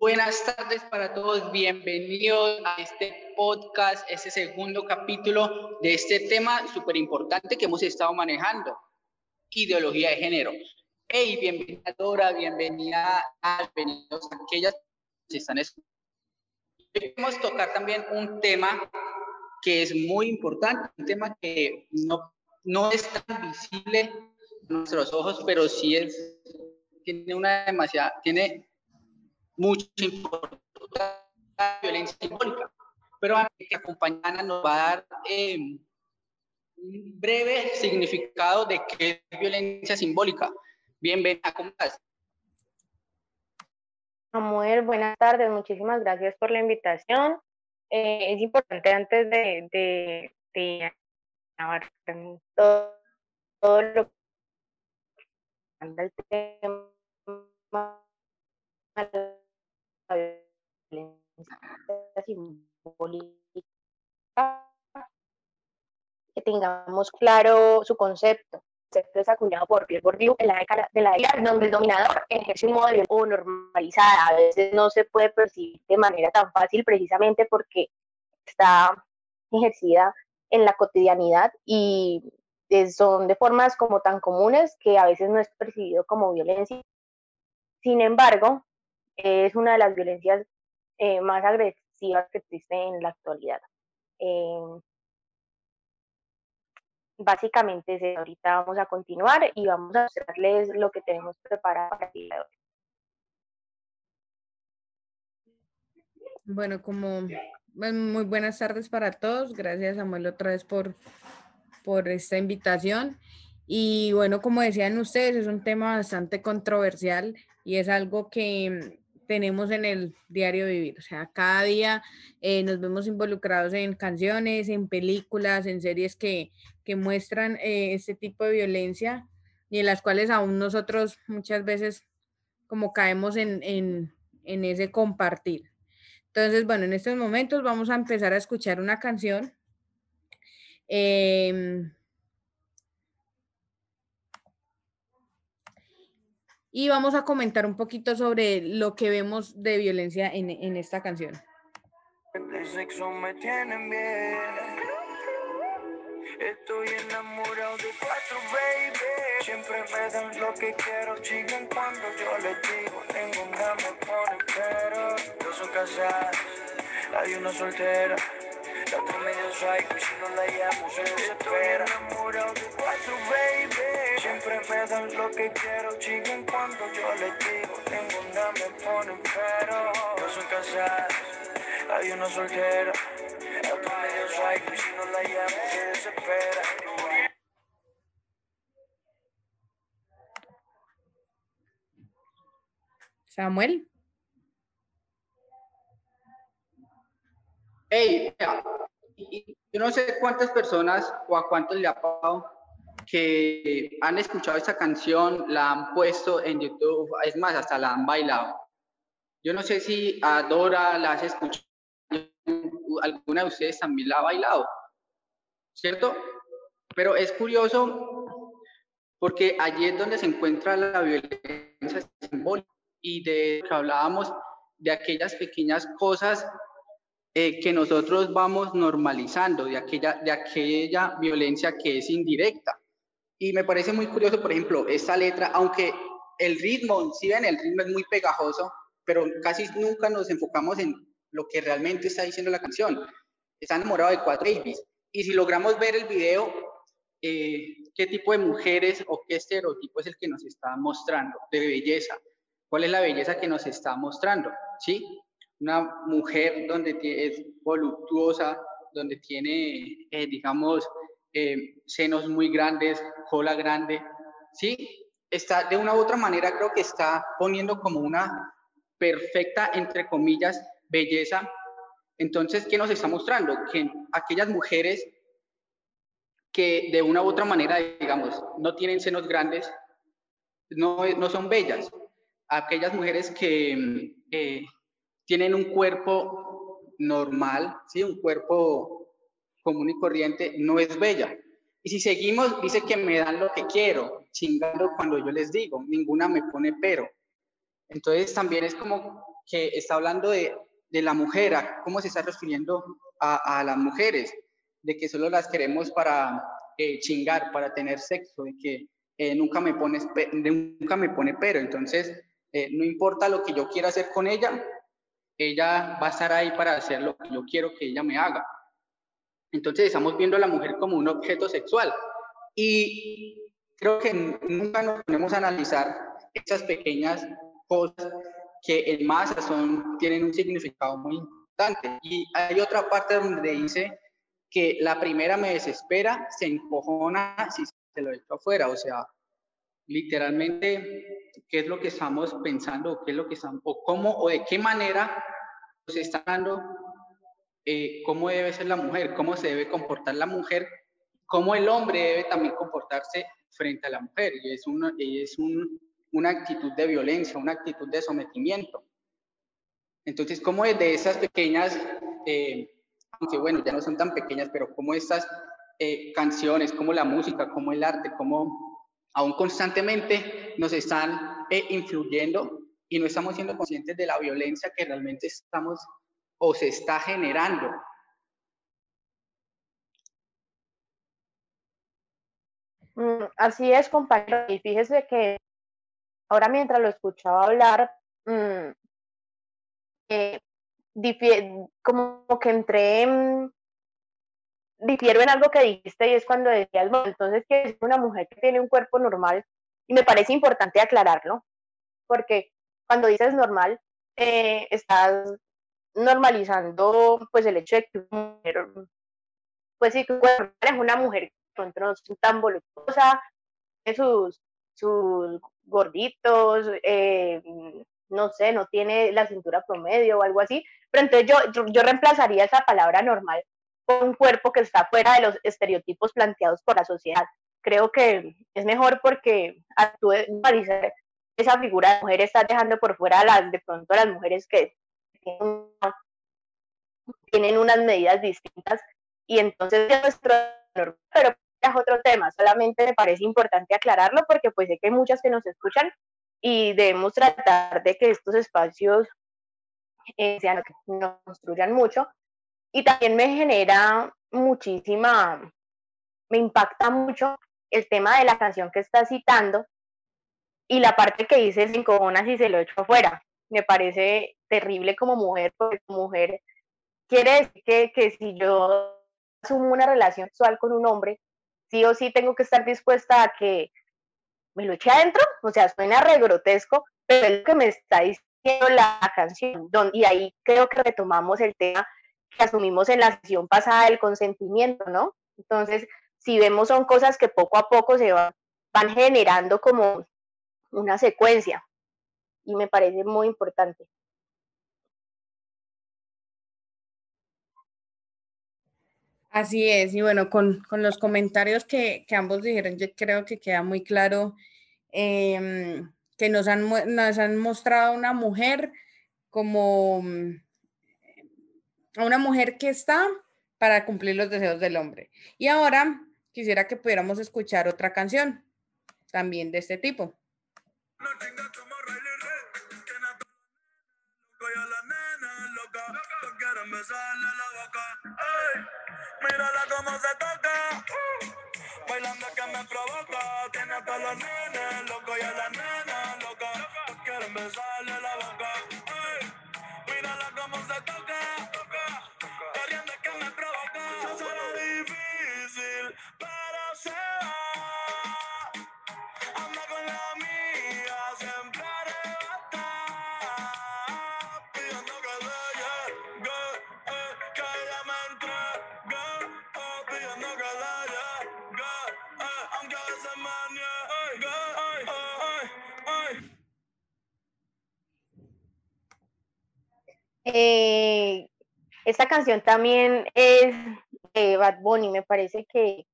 Buenas tardes para todos, bienvenidos a este podcast, este segundo capítulo de este tema súper importante que hemos estado manejando, ideología de género. Hey, bienvenida Dora, bienvenida a, bienvenidos a aquellas que están escuchando. Queremos tocar también un tema que es muy importante, un tema que no, no es tan visible a nuestros ojos, pero sí es, tiene una demasiada, tiene mucha violencia simbólica. Pero que acompañana nos va a dar eh, un breve significado de qué es violencia simbólica. Bienvenida, ¿cómo estás? Samuel, buenas tardes, muchísimas gracias por la invitación. Eh, es importante antes de, de, de todo, todo lo que anda el tema que tengamos claro su concepto. El concepto es acuñado por Pierre Bourdieu en la década de la era donde el dominador ejerce un de violencia normalizada. A veces no se puede percibir de manera tan fácil precisamente porque está ejercida en la cotidianidad y son de formas como tan comunes que a veces no es percibido como violencia. Sin embargo, es una de las violencias eh, más agresivas que existe en la actualidad. Eh, básicamente, ahorita vamos a continuar y vamos a mostrarles lo que tenemos preparado para el día de hoy. Bueno, como muy buenas tardes para todos. Gracias, Samuel, otra vez por, por esta invitación. Y bueno, como decían ustedes, es un tema bastante controversial y es algo que tenemos en el diario vivir. O sea, cada día eh, nos vemos involucrados en canciones, en películas, en series que, que muestran eh, este tipo de violencia y en las cuales aún nosotros muchas veces como caemos en, en, en ese compartir. Entonces, bueno, en estos momentos vamos a empezar a escuchar una canción. Eh, y vamos a comentar un poquito sobre lo que vemos de violencia en, en esta canción. sexo me tienen bien. Estoy enamorado de cuatro, baby. Siempre me dan lo que quiero, chigan cuando yo les digo. Tengo una, me ponen pero. Dos son casadas, hay una soltera. La otra medio psycho y si no la llamo se desespera. Estoy enamorado de cuatro, baby. Siempre me dan lo que quiero, chigan cuando yo les digo. Tengo una, me ponen pero. Dos son casadas, hay una soltera. La otra medio psycho y si no la llamo se desespera. Samuel. Hey, yo no sé cuántas personas o a cuántos le ha pasado que han escuchado esta canción, la han puesto en YouTube, es más, hasta la han bailado. Yo no sé si a Dora la has escuchado, alguna de ustedes también la ha bailado, ¿cierto? Pero es curioso porque allí es donde se encuentra la violencia simbólica y de que hablábamos de aquellas pequeñas cosas eh, que nosotros vamos normalizando, de aquella, de aquella violencia que es indirecta. Y me parece muy curioso, por ejemplo, esta letra, aunque el ritmo, si ven, el ritmo es muy pegajoso, pero casi nunca nos enfocamos en lo que realmente está diciendo la canción. Está enamorado de cuatro babies. Y si logramos ver el video, eh, qué tipo de mujeres o qué estereotipo es el que nos está mostrando de belleza. ¿Cuál es la belleza que nos está mostrando? ¿Sí? Una mujer donde es voluptuosa, donde tiene, eh, digamos, eh, senos muy grandes, cola grande, ¿sí? Está, de una u otra manera, creo que está poniendo como una perfecta, entre comillas, belleza. Entonces, ¿qué nos está mostrando? Que aquellas mujeres que de una u otra manera, digamos, no tienen senos grandes, no, no son bellas. Aquellas mujeres que eh, tienen un cuerpo normal, ¿sí? un cuerpo común y corriente, no es bella. Y si seguimos, dice que me dan lo que quiero, chingando cuando yo les digo, ninguna me pone pero. Entonces también es como que está hablando de, de la mujer, cómo se está refiriendo a, a, las mujeres, de que solo las queremos para eh, chingar, para tener sexo, de que eh, nunca, me pones, nunca me pone pero. Entonces, eh, no importa lo que yo quiera hacer con ella, ella va a estar ahí para hacer lo que yo quiero que ella me haga. Entonces estamos viendo a la mujer como un objeto sexual. Y creo que nunca nos ponemos a analizar esas pequeñas cosas que en masa son, tienen un significado muy importante. Y hay otra parte donde dice que la primera me desespera, se encojona si se lo echo afuera. O sea, literalmente, ¿qué es lo que estamos pensando? ¿Qué es lo que estamos, o cómo, o de qué manera se está dando, eh, cómo debe ser la mujer, cómo se debe comportar la mujer, cómo el hombre debe también comportarse frente a la mujer. Y es, una, es un, una actitud de violencia, una actitud de sometimiento. Entonces, ¿cómo desde esas pequeñas, eh, aunque bueno, ya no son tan pequeñas, pero como estas eh, canciones, como la música, como el arte, como aún constantemente nos están eh, influyendo y no estamos siendo conscientes de la violencia que realmente estamos o se está generando Mm, así es, compañero. Y fíjese que ahora mientras lo escuchaba hablar, mm, eh, como que entré, en, difiero en algo que dijiste y es cuando decías, bueno, entonces que es una mujer que tiene un cuerpo normal y me parece importante aclararlo, porque cuando dices normal, eh, estás normalizando pues el hecho de que una mujer, pues sí, es una mujer pronto no tan voluptuosa, sus, sus gorditos, eh, no sé, no tiene la cintura promedio o algo así, pero entonces yo, yo, reemplazaría esa palabra normal con un cuerpo que está fuera de los estereotipos planteados por la sociedad. Creo que es mejor porque actúe esa figura de mujer está dejando por fuera las de pronto las mujeres que tienen unas medidas distintas y entonces nuestro pero es otro tema, solamente me parece importante aclararlo porque pues sé que hay muchas que nos escuchan y debemos tratar de que estos espacios eh, sean que nos construyan mucho y también me genera muchísima, me impacta mucho el tema de la canción que está citando y la parte que dice sin cojones y se lo echo afuera. Me parece terrible como mujer, porque como mujer quiere decir que, que si yo asumo una relación sexual con un hombre, sí o sí tengo que estar dispuesta a que me lo eche adentro, o sea, suena re grotesco, pero es lo que me está diciendo la canción, y ahí creo que retomamos el tema que asumimos en la sesión pasada del consentimiento, ¿no? Entonces, si vemos son cosas que poco a poco se van, van generando como una secuencia, y me parece muy importante. Así es, y bueno, con, los comentarios que, ambos dijeron, yo creo que queda muy claro em, que nos han, nos han mostrado una mujer como mm, una mujer que está para cumplir los deseos del hombre. Y ahora quisiera que pudiéramos escuchar otra canción también de este tipo. Mírala cómo se toca. Bailando que me provoca. Tiene a todos los nenes loco y a la nena loca. Quieren besarle la boca. Mírala cómo se toca. Eh, esta canción también es de Bad Bunny, me parece que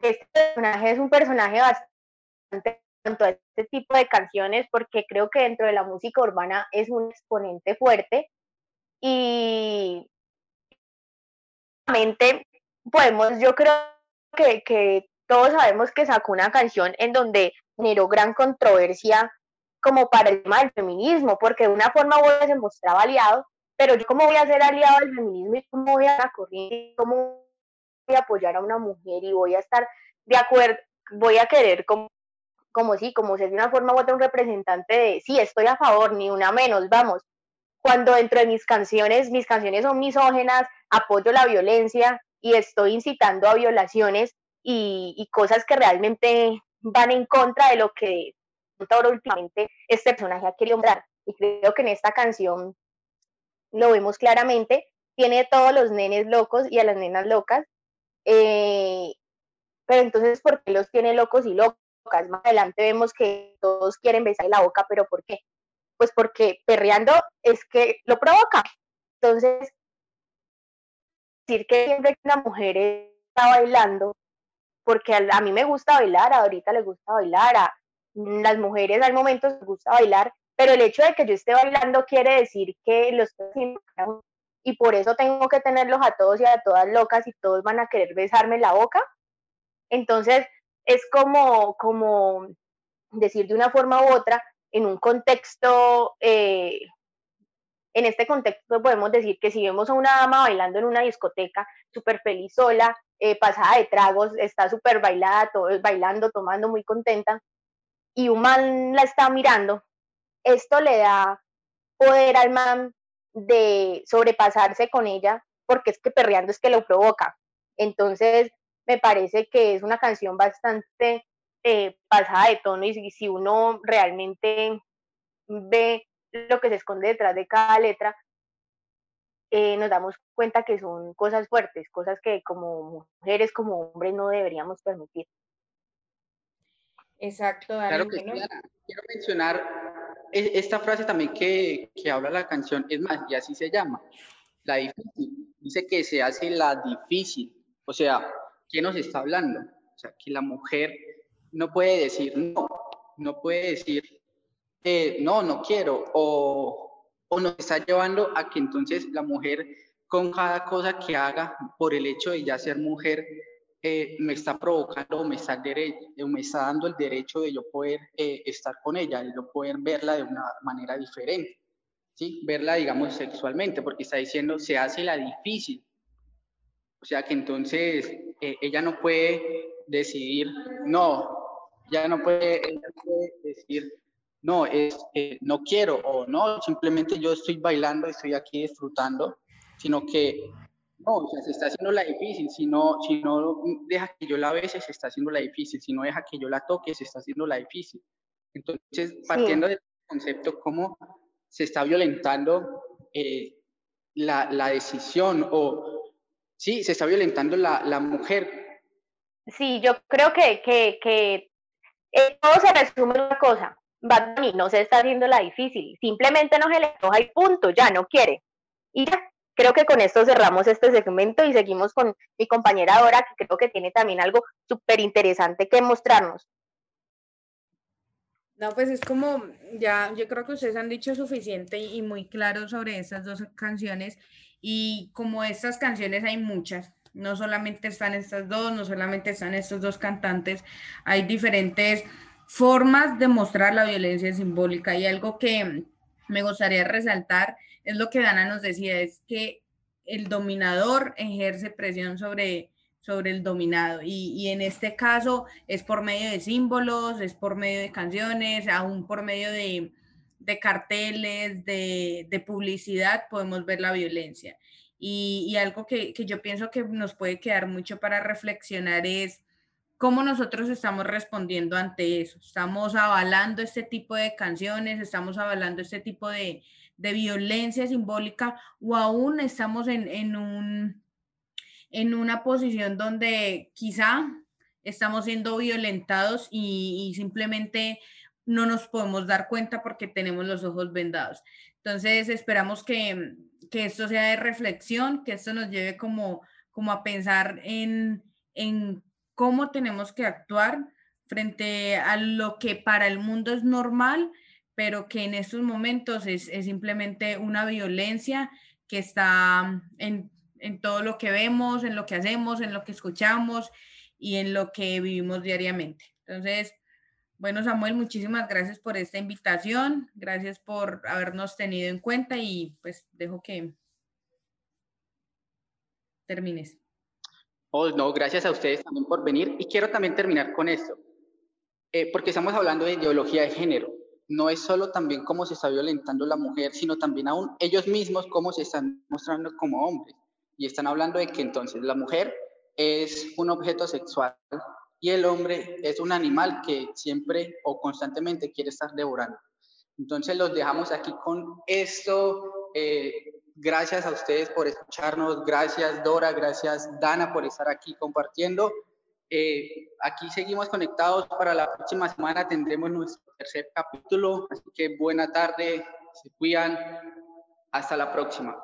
este personaje es un personaje bastante tanto a este tipo de canciones porque creo que dentro de la música urbana es un exponente fuerte y podemos, yo creo que, que todos sabemos que sacó una canción en donde generó gran controversia como para el tema del feminismo, porque de una forma u otra se mostraba aliado, pero yo cómo voy a ser aliado del feminismo y cómo voy a correr, cómo voy a apoyar a una mujer y voy a estar de acuerdo, voy a querer como, como sí, como ser de una forma u otra un representante de, sí, estoy a favor, ni una menos, vamos. Cuando dentro de mis canciones, mis canciones son misógenas, apoyo la violencia y estoy incitando a violaciones y, y cosas que realmente van en contra de lo que todo últimamente este personaje ha querido mostrar. Y creo que en esta canción lo vemos claramente, tiene todos los nenes locos y a las nenas locas, eh, pero entonces, ¿por qué los tiene locos y locas? Más adelante vemos que todos quieren besar la boca, pero ¿por qué? Pues porque perreando es que lo provoca. Entonces, decir que siempre que una mujer está bailando, porque a, mí me gusta bailar, ahorita le gusta bailar, a las mujeres al momento les gusta bailar, pero el hecho de que yo esté bailando quiere decir que lo estoy haciendo y por eso tengo que tenerlos a todos y a todas locas y todos van a querer besarme la boca. Entonces, es como, como decir de una forma u otra, en un contexto, eh, en este contexto podemos decir que si vemos a una dama bailando en una discoteca, súper feliz sola, eh, pasada de tragos, está súper bailada, todo, bailando, tomando, muy contenta, y un man la está mirando, esto le da poder al man de sobrepasarse con ella, porque es que perreando es que lo provoca. Entonces, me parece que es una canción bastante eh, pasada de tono y si, uno realmente ve lo que se esconde detrás de cada letra, eh, nos damos cuenta que son cosas fuertes, cosas que como mujeres, como hombres no deberíamos permitir. Exacto, Claro que sí, Quiero mencionar e, esta frase también que, que habla la canción, es más, y así se llama, la difícil. Dice que se hace la difícil. O sea, ¿qué nos está hablando? O sea, que la mujer no puede decir no, no puede decir eh, no, no quiero, o, o nos está llevando a que entonces la mujer con cada cosa que haga por el hecho de ya ser mujer eh, me está provocando me está, me está dando el derecho de yo poder eh, estar con ella, de yo poder verla de una manera diferente, ¿sí? Verla, digamos, sexualmente, porque está diciendo, se hace la difícil. O sea que entonces eh, ella no puede decidir, no, ya no puede, decir, no, es, no quiero o no, simplemente yo estoy bailando, estoy aquí disfrutando, sino que no, o sea, se está haciendo la difícil, si no, si no deja que yo la bese, se está haciendo la difícil, si no deja que yo la toque, se está haciendo la difícil. Entonces, partiendo del concepto, cómo se está violentando eh, la, la, decisión o, sí, se está violentando la, la mujer. Sí, yo creo que, que, que eh, todo se resume en una cosa. Bad no se está haciendo la difícil, simplemente no se le y punto, ya no quiere. Y ya, creo que con esto cerramos este segmento y seguimos con mi compañera Dora, que creo que tiene también algo súper interesante que mostrarnos. No, pues es como, ya, yo creo que ustedes han dicho suficiente y muy claro sobre estas dos canciones y como estas canciones hay muchas, no solamente están estas dos, no solamente están estos dos cantantes, hay diferentes formas de mostrar la violencia simbólica y algo que me gustaría resaltar es lo que Dana nos decía, es que el dominador ejerce presión sobre, sobre el dominado y, en este caso es por medio de símbolos, es por medio de canciones, aún por medio de, carteles, de, publicidad, podemos ver la violencia. Y, algo que, que, yo pienso que nos puede quedar mucho para reflexionar es cómo nosotros estamos respondiendo ante eso. Estamos avalando este tipo de canciones, estamos avalando este tipo de, de violencia simbólica o aún estamos en, un, en una posición donde quizá estamos siendo violentados y, simplemente no nos podemos dar cuenta porque tenemos los ojos vendados. Entonces esperamos que, esto sea de reflexión, que esto nos lleve como, como a pensar en, en cómo tenemos que actuar frente a lo que para el mundo es normal, pero que en estos momentos es, simplemente una violencia que está en, todo lo que vemos, en lo que hacemos, en lo que escuchamos y en lo que vivimos diariamente. Entonces, Bueno, Samuel, muchísimas gracias por esta invitación, gracias por habernos tenido en cuenta y pues dejo que termines. Oh, no, gracias a ustedes también por venir y quiero también terminar con esto, eh, porque estamos hablando de ideología de género. No es solo también cómo se está violentando la mujer, sino también aún ellos mismos cómo se están mostrando como hombres. Y están hablando de que entonces la mujer es un objeto sexual y el hombre es un animal que siempre o constantemente quiere estar devorando. Entonces los dejamos aquí con esto. Eh, gracias a ustedes por escucharnos. Gracias Dora, gracias Dana por estar aquí compartiendo. Eh, aquí seguimos conectados. Para la próxima semana tendremos nuestro tercer capítulo. Así que buena tarde, se cuidan. Hasta la próxima.